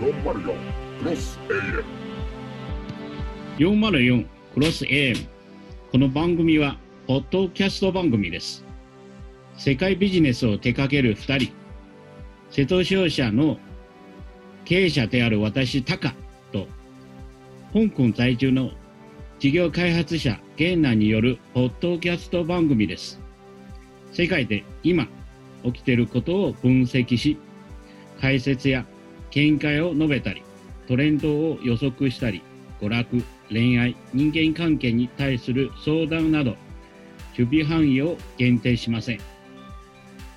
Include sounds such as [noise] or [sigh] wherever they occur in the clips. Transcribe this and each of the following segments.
404クロス AM 404クロス AM この番組はポッドキャスト番組です。世界ビジネスを手掛ける2人。瀬戸商社の経営者である私タカと香港在住の事業開発者ゲンナによるポッドキャスト番組です。世界で今起きていることを分析し解説や見解を述べたりトレンドを予測したり娯楽、恋愛、人間関係に対する相談など、守備範囲を限定しません。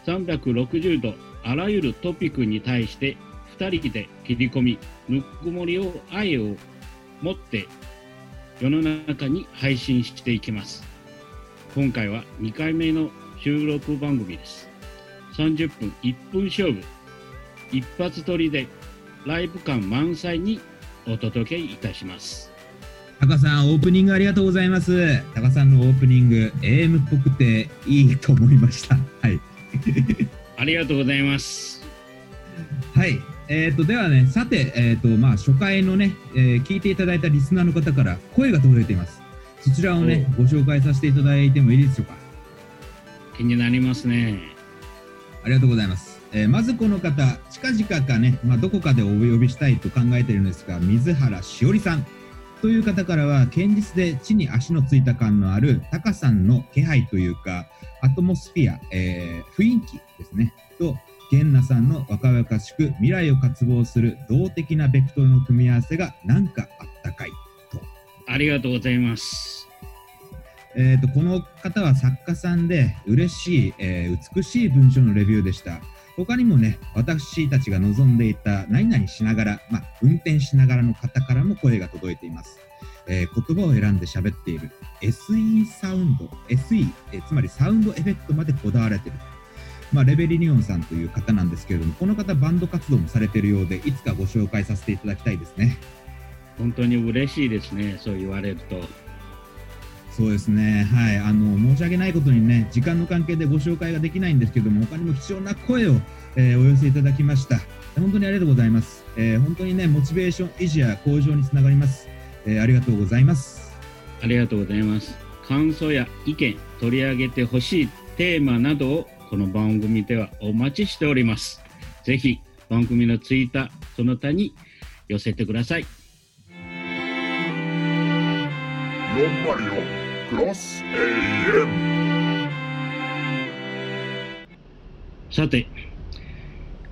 360度あらゆるトピックに対して2人で切り込み、ぬっくもりを愛を持って世の中に配信していきます。今回は2回目の収録番組です。30分1分勝負、一発撮りでライブ感満載にお届けいたします。タカさん、オープニングありがとうございます。タカさんのオープニング、AM っぽくていいと思いました。はい。[laughs] ありがとうございます。はい。えっ、と、ではね、さて、えっ、と、まあ、初回のね、えー聞いていただいたリスナーの方から声が届いています。そちらをね、ご紹介させていただいてもいいでしょうか。気になりますね。ありがとうございます。えーまずこの方、近々かね、まあ、どこかでお呼びしたいと考えているのですが、水原しおりさんという方からは、堅実で地に足のついた感のあるタカさんの気配というか、アトモスフィア、えー雰囲気ですね、と、ゲンナさんの若々しく未来を渇望する動的なベクトルの組み合わせがなんかあったかいと。ありがとうございます。えー、とこの方は作家さんで嬉しい、えー美しい文章のレビューでした他にもね私たちが望んでいた何々しながら、まあ、運転しながらの方からも声が届いています、えー言葉を選んで喋っている SE サウンド SE、えーつまりサウンドエフェクトまでこだわれてるまあ、レベリニオンさんという方なんですけれども、この方、バンド活動もされているようで、いつかご紹介させていただきたいですね。本当に嬉しいですね。そう言われると。そうですね、はい、あの申し訳ないことにね、時間の関係でご紹介ができないんですけども、他にも貴重な声を、えーお寄せいただきました。本当にありがとうございます。えー本当にね、モチベーション維持や向上につながります。えーありがとうございます。ありがとうございます。感想や意見、取り上げてほしいテーマなどをこの番組ではお待ちしております。ぜひ番組のツイッター、その他に寄せてください。404クロス AM さて、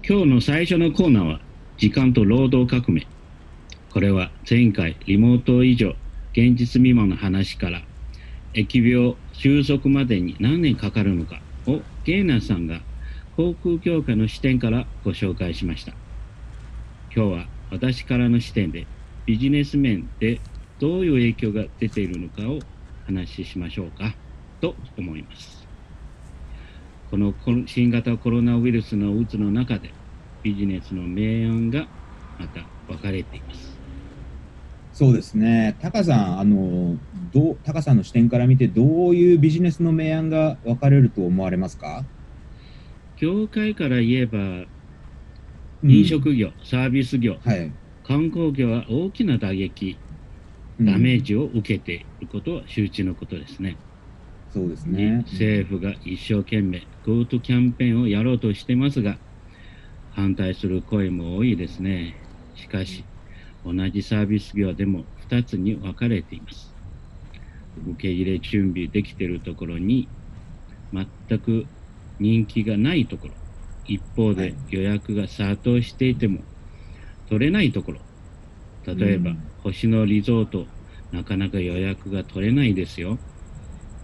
今日の最初のコーナーは、時間と労働革命。これは前回、リモート以上、現実未満の話から、疫病収束までに何年かかるのかを、ゲーナーさんが航空業界の視点からご紹介しました。今日は私からの視点で、ビジネス面でどういう影響が出ているのかを話ししましょうか、と思います。この新型コロナウイルスの渦の中でビジネスの明暗がまた分かれています。そうですね、タカさん、あのどうタカさんの視点から見て、どういうビジネスの明暗が分かれると思われますか、業界から言えば飲食業、サービス業、はい、観光業は大きな打撃、うんダメージを受けていることは周知のことですね。そうですね。政府が一生懸命 GoTo キャンペーンをやろうとしてますが、反対する声も多いですね。しかし、同じサービス業でも2つに分かれています。受け入れ準備できているところに、全く人気がないところ、一方ではい予約が殺到していても取れないところ、例えば、うん星野リゾート、なかなか予約が取れないですよ。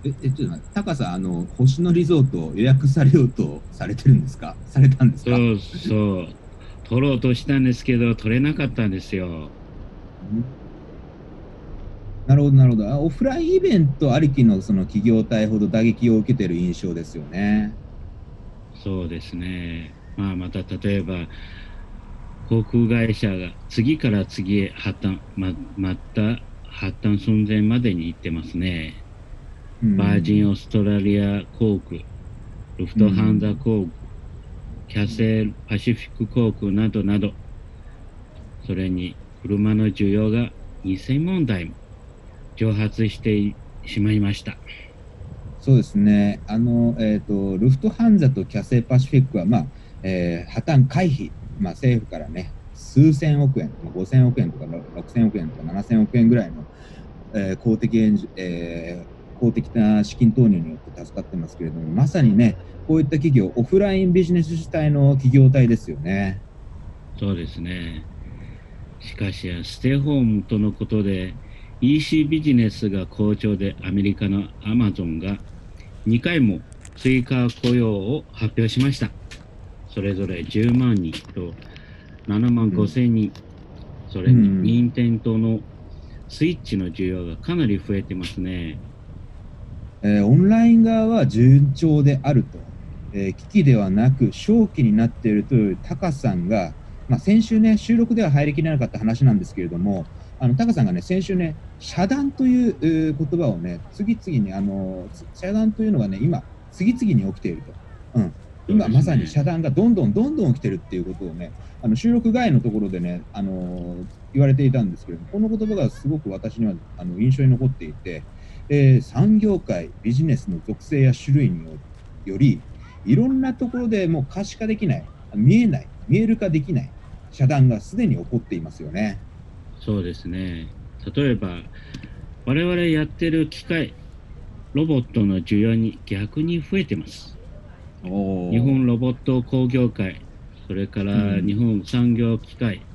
え、えちょっと待って、タカさん、あの、星野リゾート予約されようとされてるんですか？されたんですか？そうそう。取ろうとしたんですけど、取れなかったんですよ。なるほど、なるほど。あオフラインイベントありきのその企業体ほど打撃を受けてる印象ですよね。そうですね。まあ、また例えば、航空会社が次から次へ破綻、ままた破綻寸前までに行ってますね。うんバージンオーストラリア航空、ルフトハンザ航空、キャセルパシフィック航空などなど、それに車の需要が2000万台も蒸発してしまいました。そうですね、あのえーと、ルフトハンザとキャセイパシフィックは、まあえー、破綻回避、まあ、政府からね、数千億円、5000億円とか6000億円とか7000億円ぐらいの、えー、公的援助、えー、公的な資金投入によって助かってますけれども、まさにね、こういった企業、オフラインビジネス主体の企業体ですよね。そうですね。しかし、ステイホームとのことで、EC ビジネスが好調で、アメリカのアマゾンが2回も追加雇用を発表しました。それぞれ10万人と7万5千人、うん、それに任天堂のスイッチの需要がかなり増えてますね。えー、オンライン側は順調であると、えー、危機ではなく正気になっているというタカさんが、まあ、先週ね、収録では入りきれなかった話なんですけれども、あのタカさんがね、先週ね、遮断という、えー、言葉をね、次々に、あの遮断というのがね、今、次々に起きていると。うん、今まさに遮断がどんどんどんどん起きてるっていうことをね、あの収録外のところでね、あの言われていたんですけれども、この言葉がすごく私にはあの印象に残っていて、えー、産業界、ビジネスの属性や種類により、いろんなところでもう可視化できない、見えない、見える化できない遮断がすでに起こっていますよね。そうですね。例えば、我々やってる機械、ロボットの需要に逆に増えてます。日本ロボット工業会、それから日本産業機械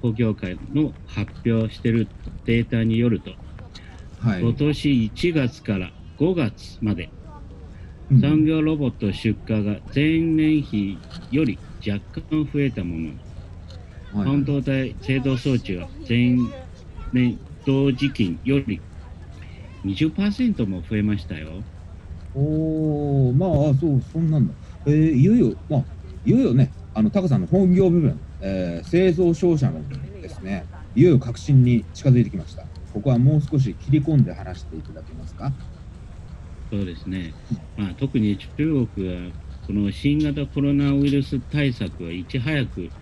工業会の発表しているデータによると、はい、今年1月から5月まで、産業ロボット出荷が前年比より若干増えたもの。半導体製造装置は前年同時期より20%も増えましたよ。おまあ、そう、そんなんだ。えー、いよいよ、まあ、いよいよね、あの、タカさんの本業部分、えー、製造商社のですね、いよいよ革新に近づいてきました。ここはもう少し切り込んで話していただけますか？そうですね。まあ、特に中国は、この新型コロナウイルス対策はいち早く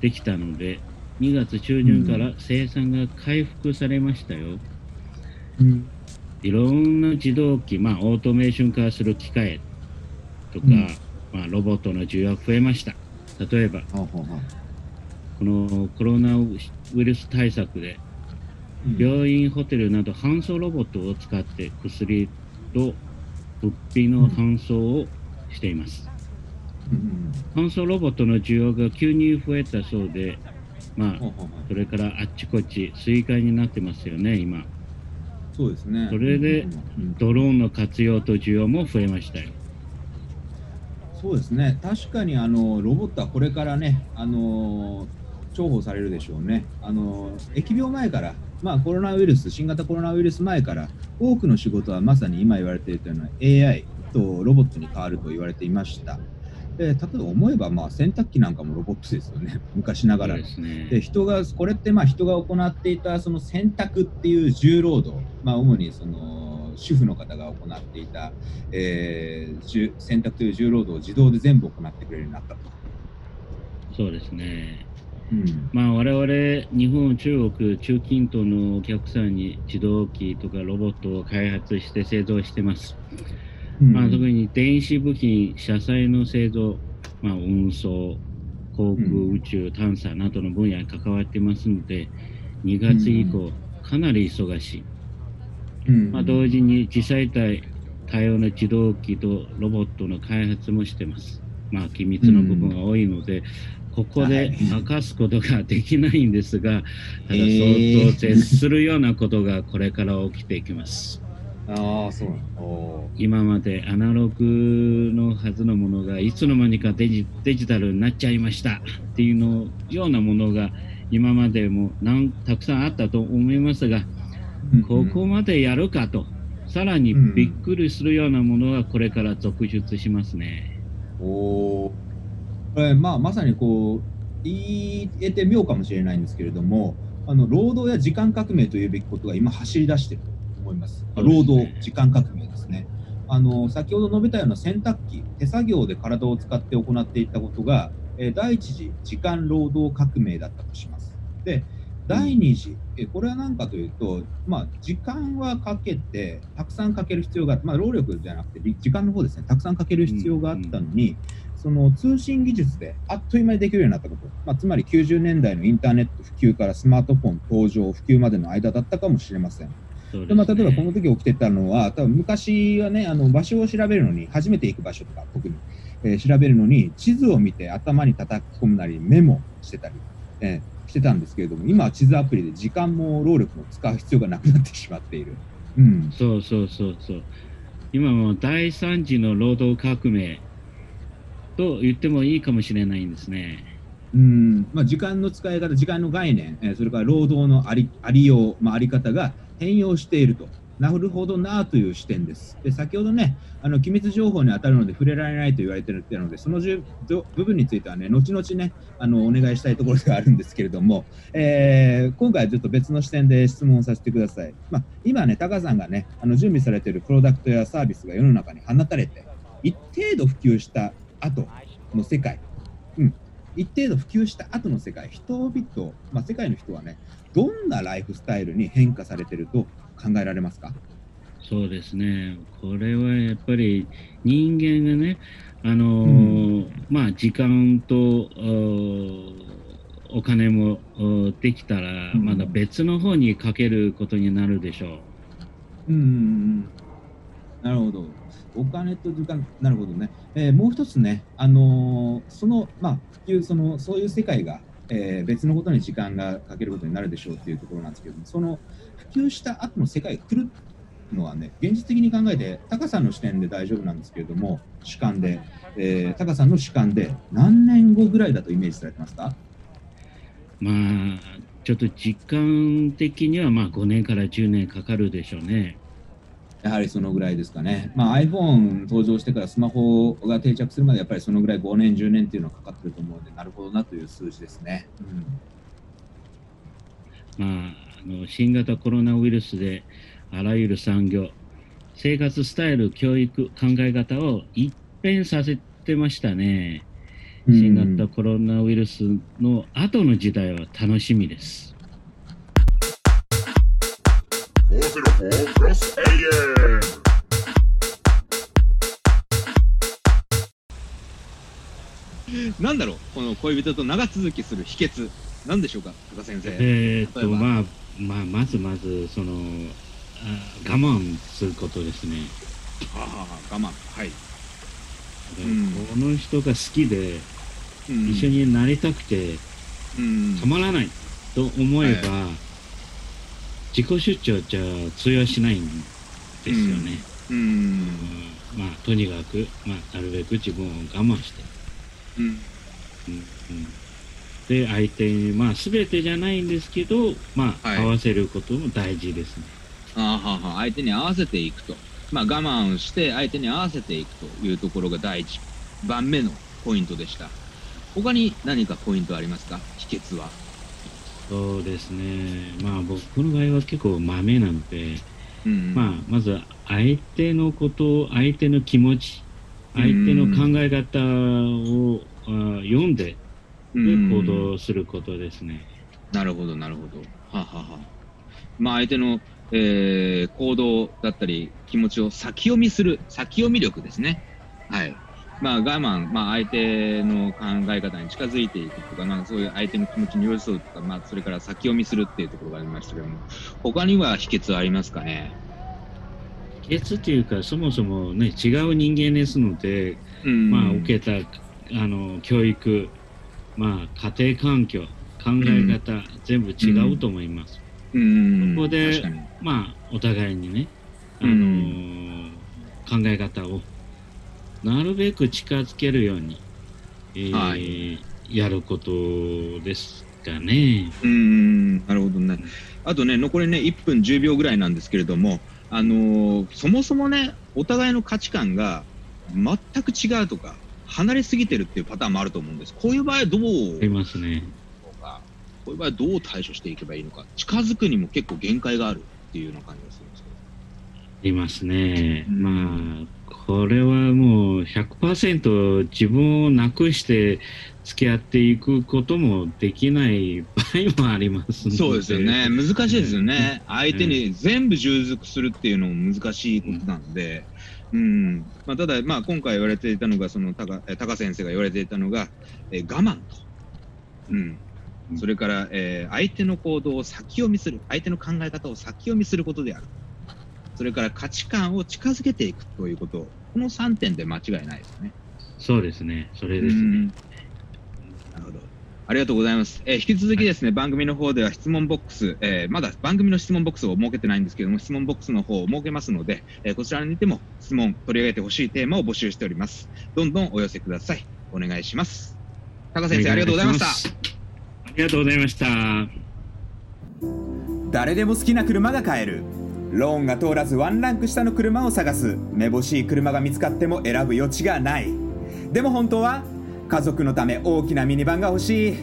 できたので、2月中旬から生産が回復されましたよ。うんいろんな自動機、まあ、オートメーション化する機械とか、うん、まあ、ロボットの需要が増えました。例えば、このコロナウイルス対策で、病院、ホテルなど搬送ロボットを使って薬と物品の搬送をしています。搬送ロボットの需要が急に増えたそうで、まあ、それからあっちこっち、水害になってますよね、今。そうですね。それで、ドローンの活用と需要も増えましたよ。そうですね。確かに、あの、ロボットはこれからね、あの、重宝されるでしょうね。あの、疫病前から、まあ、コロナウイルス、新型コロナウイルス前から、多くの仕事はまさに今言われているような AI とロボットに変わると言われていました。で例えば思えば、まあ、洗濯機なんかもロボットですよね、[laughs] 昔ながら。で、ね、人が、これってまあ人が行っていたその洗濯っていう重労働、まあ、主にその主婦の方が行っていた、えー、洗濯という重労働を自動で全部行ってくれるようになったと。そうですね。うん、まあ我々日本、中国、中近東のお客さんに自動機とかロボットを開発して製造してます。まあ、特に電子部品、車載の製造、まあ、運送、航空宇宙探査などの分野に関わってますので、2月以降、かなり忙しい。まあ、同時に実際体多様な自動機とロボットの開発もしてます。まあ、機密の部分が多いので、ここで明かすことができないんですが、ただ相当接するようなことがこれから起きていきます。ああ、そう今までアナログのはずのものがいつの間にかデジデジタルになっちゃいましたっていうのようなものが今までもなんたくさんあったと思いますが、ここまでやるかと、さらにびっくりするようなものがこれから続出しますね。うん、おえまあ、まさにこう言えて妙かもしれないんですけれども、あの労働や時間革命というべきことが今走り出している思います。労働、時間革命ですね。あの先ほど述べたような洗濯機、手作業で体を使って行っていたことが、え第一次時間労働革命だったとします。で、第2次、えこれは何かというと、まあ、時間はかけて、たくさんかける必要があって、まあ、労力じゃなくて、り時間の方ですね、たくさんかける必要があったのに、その通信技術であっという間にできるようになったこと、まあ、つまり90年代のインターネット普及からスマートフォン登場、普及までの間だったかもしれません。でまあ、例えばこの時起きてたのは、多分昔はね、あの場所を調べるのに、初めて行く場所とか、特に、えー調べるのに、地図を見て頭に叩き込むなり、メモしてたり、えーしてたんですけれども、今は地図アプリで時間も労力も使う必要がなくなってしまっている。うん、そうそうそうそう。今もう第三次の労働革命と言ってもいいかもしれないんですね。うんまあ、時間の使い方、時間の概念、えーそれから労働のありありよう、まあ、あり方が変容していると。なるほどなという視点です。で先ほどね、あの機密情報に当たるので触れられないと言われているので、そのじゅ部分についてはね、後々ね、あのお願いしたいところではあるんですけれども、えー今回はちょっと別の視点で質問させてください。まあ、今ね、タカさんがね、あの準備されているプロダクトやサービスが世の中に放たれて、一定度普及した後の世界、うん、一定度普及した後の世界、人々、まあ、世界の人はね、どんなライフスタイルに変化されていると考えられますか？そうですね。これはやっぱり人間がね、あのーまあ時間とお金もできたら、うんまだ別の方にかけることになるでしょう。うんうんうんなるほど。お金と時間、なるほどね。えーもう一つね、あのーその、まあ、普及、その、そういう世界が、えー別のことに時間がかけることになるでしょうっていうところなんですけども、その普及した後の世界が来るのはね、現実的に考えて、タカさんの視点で大丈夫なんですけれども、主観で、えー、タカさんの主観で、何年後ぐらいだとイメージされてますか？まあ、ちょっと時間的にはまあ5年から10年かかるでしょうね。やはりそのぐらいですかね。まあ、iPhone 登場してからスマホが定着するまでやっぱりそのぐらい5年、10年っていうのはかかってると思うので、なるほどなという数字ですね。まあ、あの新型コロナウイルスであらゆる産業、生活スタイル、教育、考え方を一変させてましたね。うん新型コロナウイルスの後の時代は楽しみです。404 plus AM. なんだろう、この恋人と長続きする秘訣、なんでしょうか、高先生。えっと、まあ、まあ、まずまず、その、あ我慢することですね。ああ我慢。はい。この人が好きで、うん一緒になりたくて、うんたまらないと思えば、自己主張じゃ通用しないんですよね。うん。うんまあ、とにかく、まあ、なるべく自分を我慢して。うん。うんうんで、相手に、まあ、すべてじゃないんですけど、まあ、はい合わせることも大事ですね。あーはあはあ相手に合わせていくと。まあ、我慢をして相手に合わせていくというところが第一番目のポイントでした。他に何かポイントありますか？秘訣は。そうですね。まあ、僕の場合は結構豆なので、うん。まあ、まず相手のことを、相手の気持ち、相手の考え方をあ読んで、でうん行動することですね。なるほど、なるほど。はあはあはあまあ、相手の、えー行動だったり、気持ちを先読みする、先読み力ですね。はい。まあ、我慢、まあ、相手の考え方に近づいていくとか、まあ、そういう相手の気持ちに寄り添うとか、まあ、それから先読みするっていうところがありましたけども、他には秘訣はありますかね？秘訣というか、そもそもね、違う人間ですので、うん。まあ、受けたあの教育、まあ、家庭環境、考え方、全部違うと思います。うん。ここで。まあ、お互いにね、あうのん考え方をなるべく近づけるように、えーはいやることですかね。うーん、なるほどね。あとね、残りね、1分10秒ぐらいなんですけれども、あのーそもそもね、お互いの価値観が全く違うとか、離れすぎてるっていうパターンもあると思うんです。こういう場合はどうありますね。か、こういう場合はどう対処していけばいいのか、近づくにも結構限界があるっていうような感じがするんですけど。ありますね。うんまあ、これはもう100%自分をなくして付き合っていくこともできない場合もありますのそうですよね。難しいですよね。相手に全部従属するっていうのも難しいことなんで。うんまあ、ただ、まあ、今回言われていたのが、その高え高先生が言われていたのが、えー我慢と、うん、それから、えー相手の行動を先読みする、相手の考え方を先読みすることである、それから価値観を近づけていくということ、この3点で間違いないですね。そうですね。それうですね。んなるほど。ありがとうございます。えー引き続きですね、番組の方では質問ボックス、えーまだ番組の質問ボックスを設けてないんですけども、質問ボックスの方を設けますので、えーこちらにても質問、取り上げてほしいテーマを募集しております。どんどんお寄せください。お願いします。高先生、ありがとうございました。ありがとうございました。誰でも好きな車が買えるローンが通らずワンランク下の車を探す。めぼしい車が見つかっても選ぶ余地がない。でも本当は家族のため大きなミニバンが欲しい。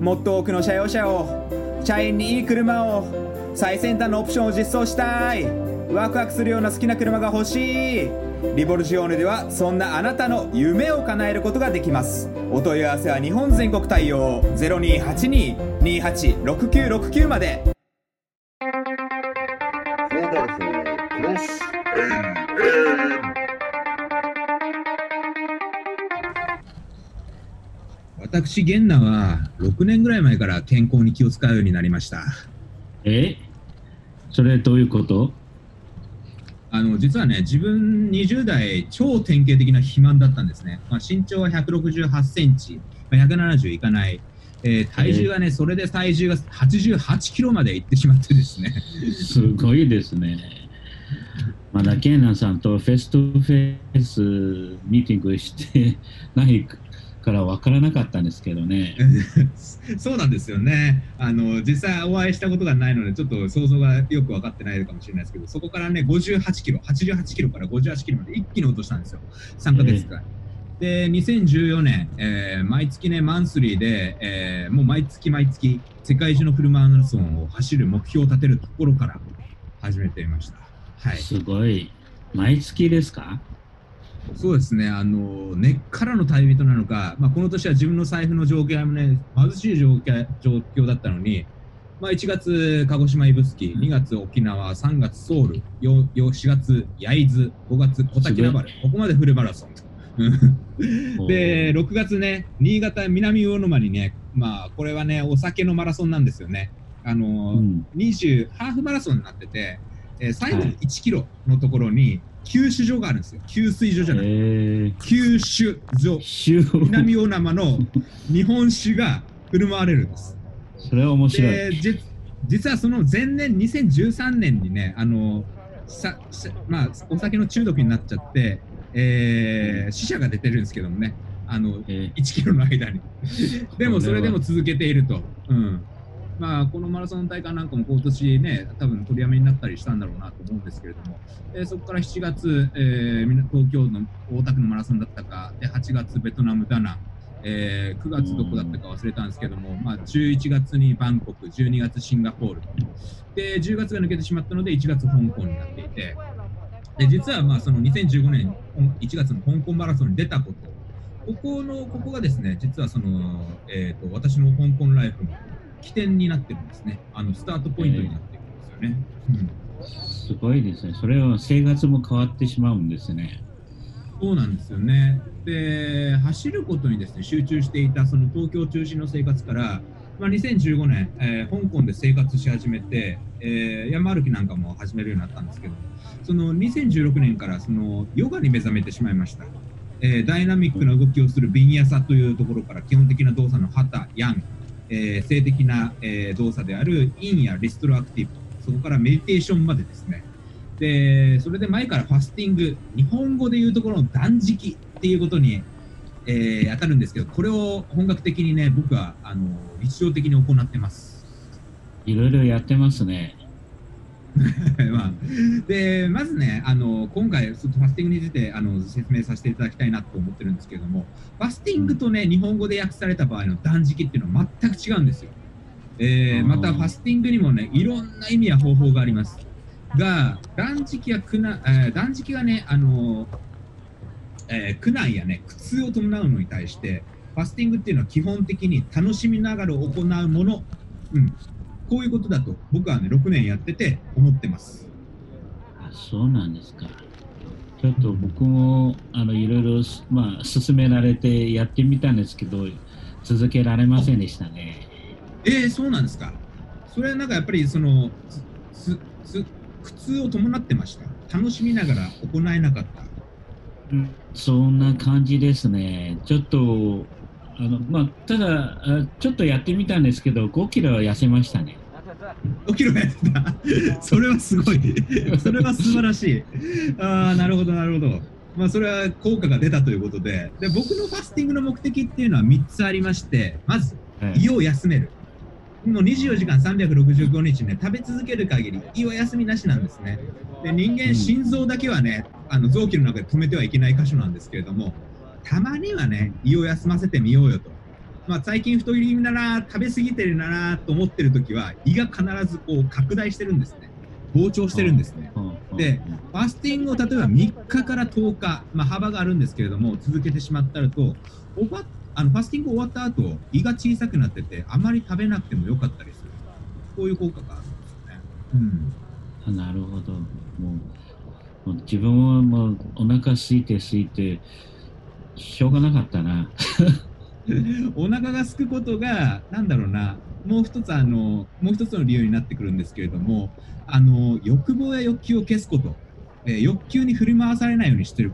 もっと多くの車用車を。社員にいい車を最先端のオプションを実装したい。ワクワクするような好きな車が欲しい。リボルジオーネではそんなあなたの夢を叶えることができます。お問い合わせは日本全国対応。0282286969まで。私、ゲンナは6年ぐらい前から健康に気を使うようになりました。え？それどういうこと？あの実はね、自分20代、超典型的な肥満だったんですね。まあ、身長は168センチ、まあ170いかない、えー体重がね、それで体重が88キロまでいってしまってですね。すごいですね。まだケンナさんと face to faceミーティングしてないから分からなかったんですけどね。[laughs] そうなんですよねあの。実際お会いしたことがないので、ちょっと想像がよく分かってないかもしれないですけど、そこからね、58キロ、88キロから58キロまで一気に落としたんですよ。3ヶ月間。で、2014年、えー毎月ね、マンスリーで、えーもう毎月毎月、世界中のフルマラソンを走る目標を立てるところから始めていました。はい。すごい。毎月ですか？そうですね、あの根っからの旅人なのか、まあ、この年は自分の財布の状況もね、貧しい状況状況だったのに、まあ、1月、鹿児島指宿、2月、沖縄、3月、ソウル、よよ4月、焼津、5月、小滝名原、ここまでフルマラソン。[laughs] で、6月ね、新潟、南魚沼にね、まあ、これはね、お酒のマラソンなんですよね。あのうん。20ハーフマラソンになってて、えー最後のはい。1キロのところに給水所があるんですよ。給水所じゃなくて、えー、給酒所。週南大生の日本酒が振る舞われるんです。それは面白い。実はその前年、2013年にね、あの、ささまあ、お酒の中毒になっちゃって、えー死者が出てるんですけどもね、あの、え1キロの間に。でもそれでもこ続けていると。うん。まあ、このマラソン大会なんかも今年ね、多分取りやめになったりしたんだろうなと思うんですけれども、えーそこから7月、えー東京の大田区のマラソンだったか、で8月ベトナムダナン、えー9月どこだったか忘れたんですけども、まあ、11月にバンコク、12月シンガポール。と、で10月が抜けてしまったので1月香港になっていて、で実はまあその2015年1月の香港マラソンに出たこと、ここのここがですね、実はその、えー、と私の香港ライフの起点になってるんですね、あのスタートポイントになってるんですよね。うんすごいですね。それは生活も変わってしまうんですね。そうなんですよね。で、走ることにですね集中していたその東京中心の生活から、まあ、2015年、えー香港で生活し始めて、えー山歩きなんかも始めるようになったんですけど、その2016年からそのヨガに目覚めてしまいました。えーダイナミックな動きをするビンヤサというところから基本的な動作のハタ、ヤン、えー性的な、えー動作であるインやリストロアクティブ、そこからメディテーションまでですね、で、それで前からファスティング、日本語でいうところの断食っていうことに、えー当たるんですけど、これを本格的にね、僕はあの日常的に行ってます。いろいろやってますね。[laughs] まあ、でまずねあの、今回、ちょっとファスティングについてあの説明させていただきたいなと思ってるんですけれども、ファスティングとね、日本語で訳された場合の断食っていうのは全く違うんですよ。えーうんまた、ファスティングにもね、いろんな意味や方法があります。が、断食や苦な、えー断食はね、あのえー苦難やね苦痛を伴うのに対してファスティングっていうのは基本的に楽しみながら行うもの、うん、こういうことだと僕はね6年やってて思ってます。あそうなんですか。ちょっと僕もあのいろいろ、まあ、勧められてやってみたんですけど、続けられませんでしたね。えー、そうなんですか。それはなんかやっぱりそのすす苦痛を伴ってました。楽しみながら行えなかった。そんな感じですね。ちょっと、あのまあ、ただあ、ちょっとやってみたんですけど、5キロは痩せましたね。5キロやってた？[laughs] それはすごい。[laughs] それは素晴らしい。ああ、なるほど、なるほど。まあ、それは効果が出たということでで、僕のファスティングの目的っていうのは3つありまして、まず、はい胃を休める。もう24時間365日ね、食べ続ける限り、胃は休みなしなんですね。で人間、うん心臓だけはね、あの臓器の中で止めてはいけない箇所なんですけれども、たまにはね、胃を休ませてみようよと。まあ、最近太り気味だな、食べ過ぎてるなと思ってるときは、胃が必ずこう拡大してるんですね。膨張してるんですね。でファスティングを例えば3日から10日、まあ、幅があるんですけれども、続けてしまったらと、終わっあのファスティング終わった後、胃が小さくなってて、あまり食べなくてもよかったりする。こういう効果があるんですよね。うんあなるほど。もうもう自分はもうお腹空いて空いて、しょうがなかったな。[laughs] お腹が空くことが、なんだろうな、もう一つあの、もう一つの理由になってくるんですけれども、あの欲望や欲求を消すこと、えー欲求に振り回されないようにしてる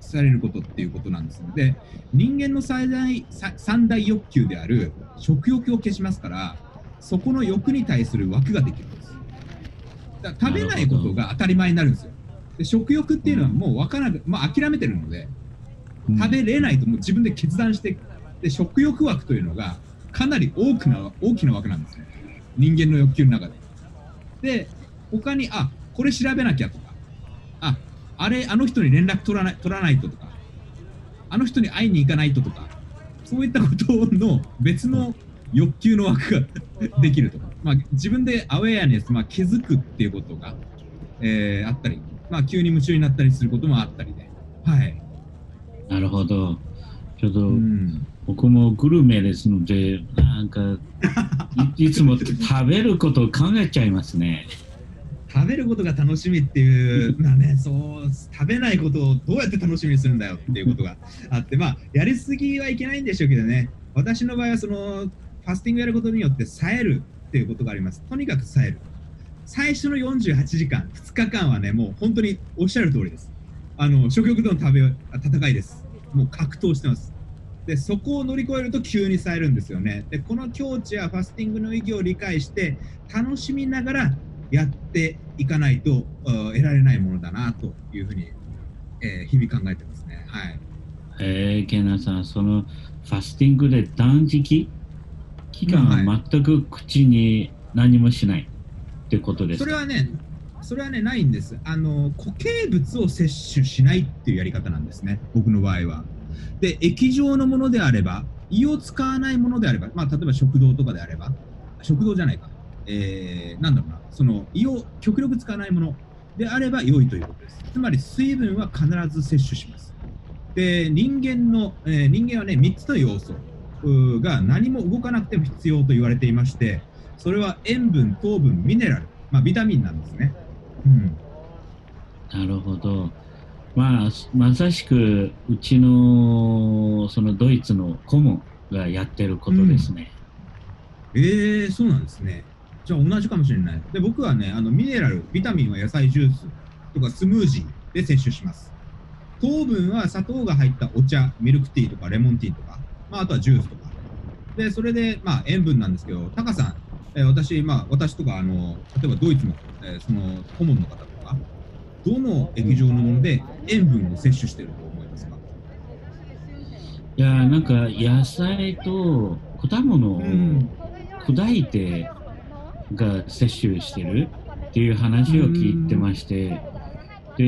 されることっていうことなんですので、人間の最大三大欲求である食欲を消しますから、そこの欲に対する枠ができるんです。だから食べないことが当たり前になるんですよ。で食欲っていうのはもう分からなく、まあ、諦めてるので、食べれないともう自分で決断してで食欲枠というのがかなり大きな大きな枠なんですね。人間の欲求の中で。で他にあこれ調べなきゃとかああれあの人に連絡取らない取らないととかあの人に会いに行かないととかそういったことの別の欲求の枠が [laughs] できるとか、まあ、自分でアウェアネス、まあ、気づくっていうことが、えーあったり、まあ、急に夢中になったりすることもあったりで。はい、なるほど。ちょっと、うん僕もグルメですので、なんか、いいつも食べることを考えちゃいますね。食べることが楽しみっていうのはね、[laughs] そう、食べないことをどうやって楽しみにするんだよっていうことがあって、まあ、やりすぎはいけないんでしょうけどね、私の場合は、その、ファスティングやることによって、冴えるっていうことがあります。とにかく冴える。最初の48時間、2日間はね、もう本当におっしゃる通りです。あの、食欲との食べ、あ戦いです。もう格闘してます。で、そこを乗り越えると急に冴えるんですよね。で、この境地やファスティングの意義を理解して、楽しみながらやっていかないとあ得られないものだなというふうに、えー日々考えてますね。はい。えー、ケナさん、そのファスティングで断食？期間うんは全く口に何もしないってことですか、それはね、それはね、ないんです。あの、固形物を摂取しないっていうやり方なんですね、僕の場合は。で、液状のものであれば、胃を使わないものであれば、まあ、例えば食堂とかであれば、食堂じゃないか、えー、なんだろうな、その胃を極力使わないものであれば良いということです。つまり、水分は必ず摂取します。で、人間の、えー人間はね、3つの要素が何も動かなくても必要と言われていまして、それは塩分、糖分、ミネラル、まあ、ビタミンなんですね。うん、なるほど。まあ、まさしくうちのそのドイツの顧問がやってることですね。えー、そうなんですね。じゃあ同じかもしれない。で、僕はね、あのミネラル、ビタミンは野菜ジュースとかスムージーで摂取します。糖分は砂糖が入ったお茶、ミルクティーとかレモンティーとか、まあ、あとはジュースとか。で、それで、まあ、塩分なんですけど、タカさん、えー私、まあ、私とか、あの、例えばドイツの、えーその顧問の方とか、どの液状のもので塩分を摂取していると思いますか？いやーなんか野菜と果物をん。砕いてが摂取してるっていう話を聞いてまして、で、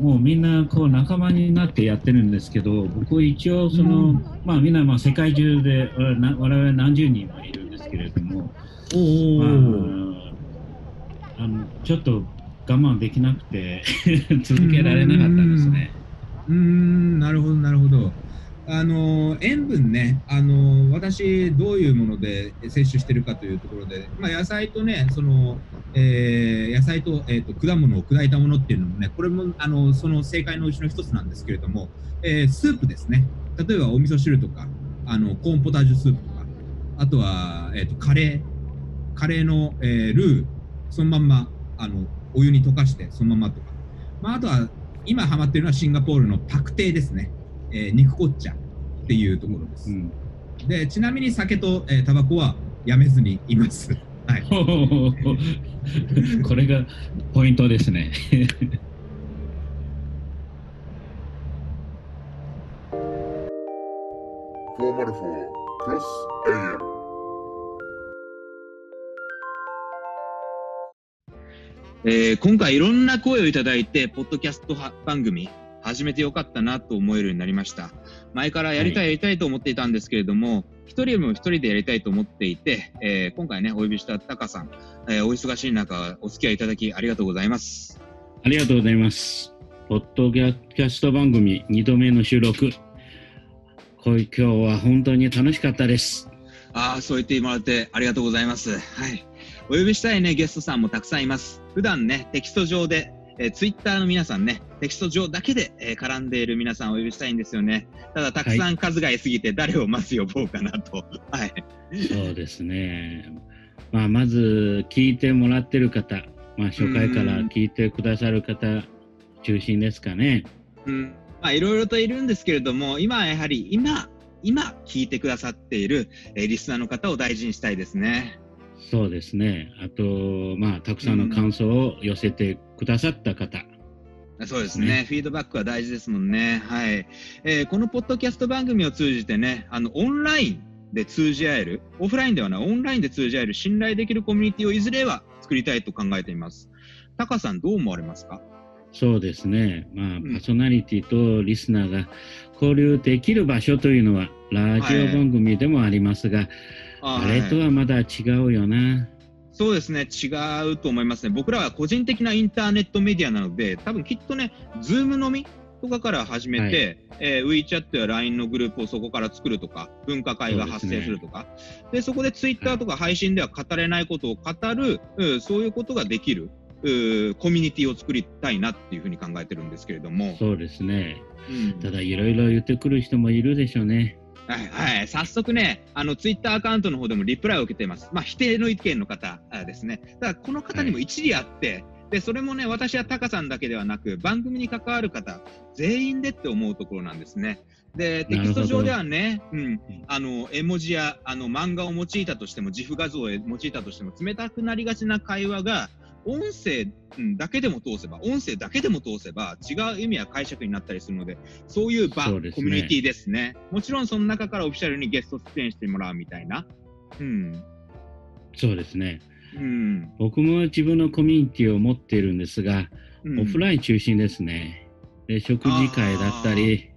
もうみんなこう仲間になってやってるんですけど、僕一応その、うん。まあみんなまあ世界中で我々何十人もいるんですけれども、おまー。あ、あのちょっと我慢できなくて [laughs] 続けられなかったんですね。うーん、なるほど、なるほど。あの塩分ね、あの私、どういうもので摂取してるかというところで、まあ、野菜とね、そのえー野菜と,、えーと果物を砕いたものっていうのもね、これもあのその正解のうちの一つなんですけれども、えースープですね、例えばお味噌汁とか、あのコーンポタージュスープとか、あとは、えー、とカレー、カレーの、えールー、そのまんまあのお湯に溶かして、そのままとか、まあ、あとは今ハマってるのはシンガポールのパクテーですね、えー肉こっちゃっていうところです。うん、でちなみに酒と、えータバコはやめずにいます。[laughs] はい、これがポイントですね。404 plus AM. えー今回いろんな声をいただいて、ポッドキャストは番組始めてよかったなと思えるようになりました。前からやりたい、はいやりたいと思っていたんですけれども、一人も一人でやりたいと思っていて、えー今回ね、お呼びしたタカさん、えーお忙しい中、お付き合いいただきありがとうございます。ありがとうございます。ポッドキャスト番組2度目の収録。こう今日は本当に楽しかったです。ああ、そう言ってもらってありがとうございます。はい。お呼びしたいね、ゲストさんもたくさんいます。普段ね、テキスト上で、えー、ツイッターの皆さんね、テキスト上だけで、えー絡んでいる皆さんをお呼びしたいんですよね。ただ、たくさん数がいすぎて、誰をまず呼ぼうかなと。[laughs] はい。そうですね。まあ、まず聞いてもらってる方、まあ、初回から聞いてくださる方中心ですかね。うん。まあ、いろいろといるんですけれども、今はやはり、今、今聞いてくださっている、えーリスナーの方を大事にしたいですね。そうですね。あと、まあ、たくさんの感想を寄せてくださった方。そうですねねフィードバックは大事ですもんね。はい。えーこのポッドキャスト番組を通じてね、あの、オンラインで通じ合える、オフラインではない、オンラインで通じ合える信頼できるコミュニティをいずれは作りたいと考えています。タカさん、どう思われますか？そうですね。まあ、んパーソナリティとリスナーが交流できる場所というのは、ラジオ番組でもありますが、あれとはまだ違うよな。そうですね、違うと思いますね。僕らは個人的なインターネットメディアなので、多分きっとね、 Zoom のみとかから始めて、えー WeChat や LINE のグループをそこから作るとか、分科会が発生するとか、でそこで Twitter とか配信では語れないことを語る、うんそういうことができる。うコミュニティを作りたいなっていうふうに考えてるんですけれども、そうですね。うんただ、いろいろ言ってくる人もいるでしょうね。はい、はい、早速ね、あのツイッターアカウントの方でもリプライを受けています。まあ、否定の意見の方あですね。ただ、この方にも一理あって、で、それもね、私はタカさんだけではなく、番組に関わる方、全員でって思うところなんですね。で、テキスト上ではね、うん、あの、絵文字や、あの、漫画を用いたとしても、自負画像を用いたとしても、冷たくなりがちな会話が、音声うんだけでも通せば、音声だけでも通せば、違う意味や解釈になったりするので、そういう場、そうねコミュニティですね。もちろんその中からオフィシャルにゲスト出演してもらうみたいな。うん。そうですね。うん。僕も自分のコミュニティを持っているんですが、うんオフライン中心ですね。で食事会だったり、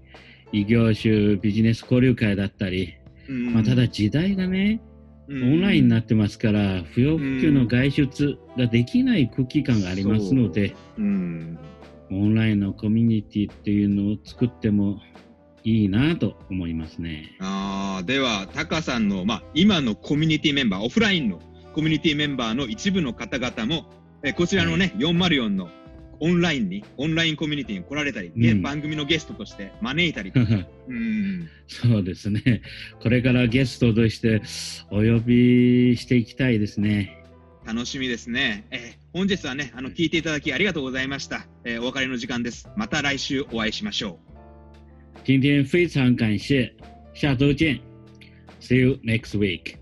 異業種ビジネス交流会だったり、うんまあ、ただ時代がね、オオンラインになってますから、不要不急の外出ができない空気感がありますので、うん。オンラインのコミュニティっていうのを作ってもいいなと思いますね。ああ、では、タカさんの、まあ、今のコミュニティメンバー、オフラインのコミュニティメンバーの一部の方々も、えこちらのね、404のオンラインに、オンラインコミュニティに来られたり、うん番組のゲストとして招いたりとか、うん、そうですね。これからゲストとしてお呼びしていきたいですね。楽しみですね。えー本日はね、あの、聞いていただきありがとうございました。えーお別れの時間です。また来週お会いしましょう。今天非常感谢，下周见，See you next week。